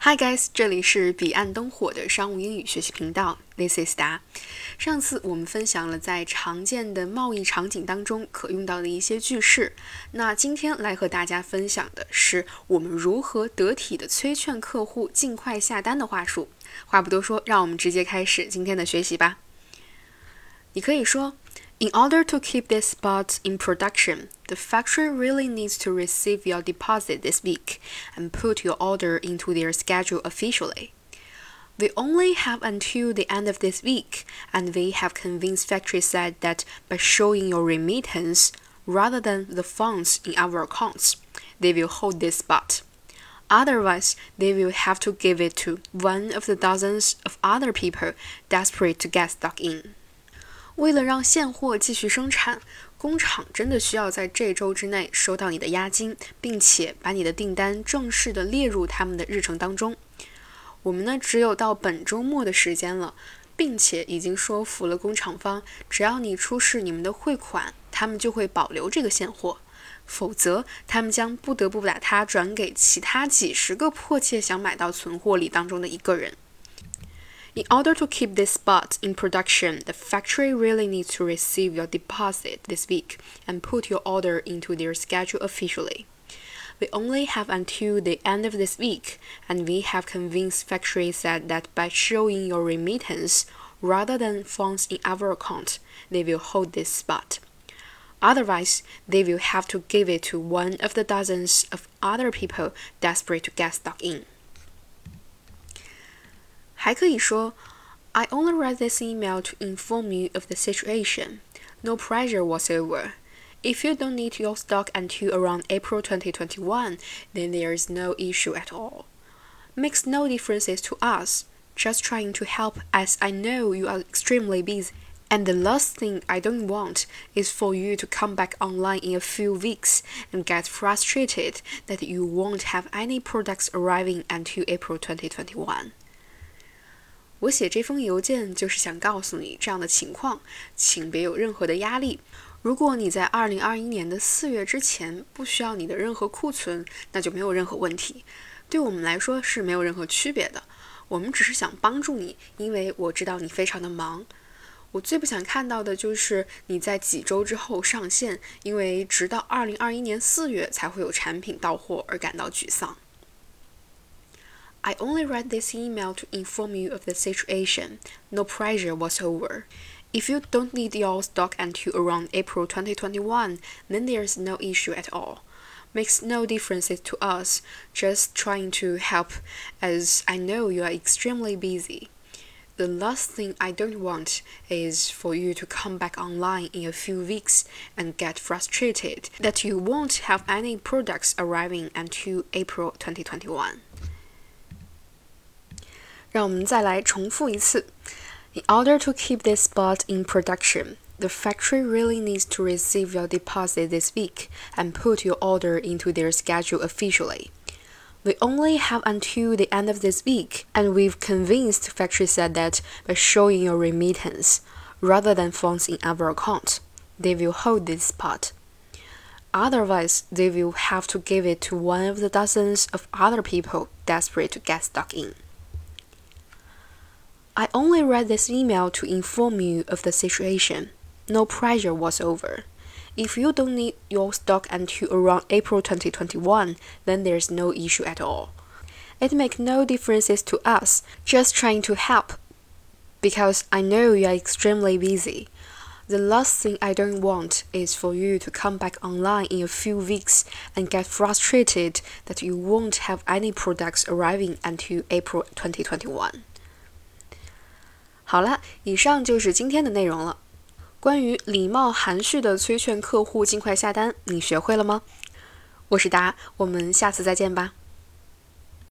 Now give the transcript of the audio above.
Hi guys，这里是彼岸灯火的商务英语学习频道，This is 达。上次我们分享了在常见的贸易场景当中可用到的一些句式，那今天来和大家分享的是我们如何得体的催劝客户尽快下单的话术。话不多说，让我们直接开始今天的学习吧。你可以说。In order to keep this spot in production, the factory really needs to receive your deposit this week and put your order into their schedule officially. We only have until the end of this week, and we have convinced factory side that by showing your remittance rather than the funds in our accounts, they will hold this spot. Otherwise, they will have to give it to one of the dozens of other people desperate to get stuck in. 为了让现货继续生产，工厂真的需要在这周之内收到你的押金，并且把你的订单正式的列入他们的日程当中。我们呢，只有到本周末的时间了，并且已经说服了工厂方，只要你出示你们的汇款，他们就会保留这个现货；否则，他们将不得不把它转给其他几十个迫切想买到存货里当中的一个人。In order to keep this spot in production, the factory really needs to receive your deposit this week and put your order into their schedule officially. We only have until the end of this week, and we have convinced factory said that by showing your remittance rather than funds in our account, they will hold this spot. Otherwise, they will have to give it to one of the dozens of other people desperate to get stuck in. 还可以说，I only read this email to inform you of the situation. No pressure whatsoever. If you don't need your stock until around April 2021, then there is no issue at all. Makes no differences to us. Just trying to help as I know you are extremely busy. And the last thing I don't want is for you to come back online in a few weeks and get frustrated that you won't have any products arriving until April 2021. 我写这封邮件就是想告诉你这样的情况，请别有任何的压力。如果你在二零二一年的四月之前不需要你的任何库存，那就没有任何问题。对我们来说是没有任何区别的。我们只是想帮助你，因为我知道你非常的忙。我最不想看到的就是你在几周之后上线，因为直到二零二一年四月才会有产品到货而感到沮丧。I only read this email to inform you of the situation. No pressure whatsoever. If you don't need your stock until around April 2021, then there's no issue at all. Makes no differences to us, just trying to help as I know you are extremely busy. The last thing I don't want is for you to come back online in a few weeks and get frustrated that you won't have any products arriving until April 2021. 让我们再来重复一次。In order to keep this spot in production, the factory really needs to receive your deposit this week and put your order into their schedule officially. We only have until the end of this week, and we've convinced factory said that by showing your remittance rather than funds in our account, they will hold this spot. Otherwise, they will have to give it to one of the dozens of other people desperate to get stock in. I only read this email to inform you of the situation. No pressure whatsoever. If you don't need your stock until around April 2021, then there's no issue at all. It makes no differences to us, just trying to help. Because I know you are extremely busy. The last thing I don't want is for you to come back online in a few weeks and get frustrated that you won't have any products arriving until April 2021. 好了，以上就是今天的内容了。关于礼貌含蓄的催劝客户尽快下单，你学会了吗？我是达，我们下次再见吧。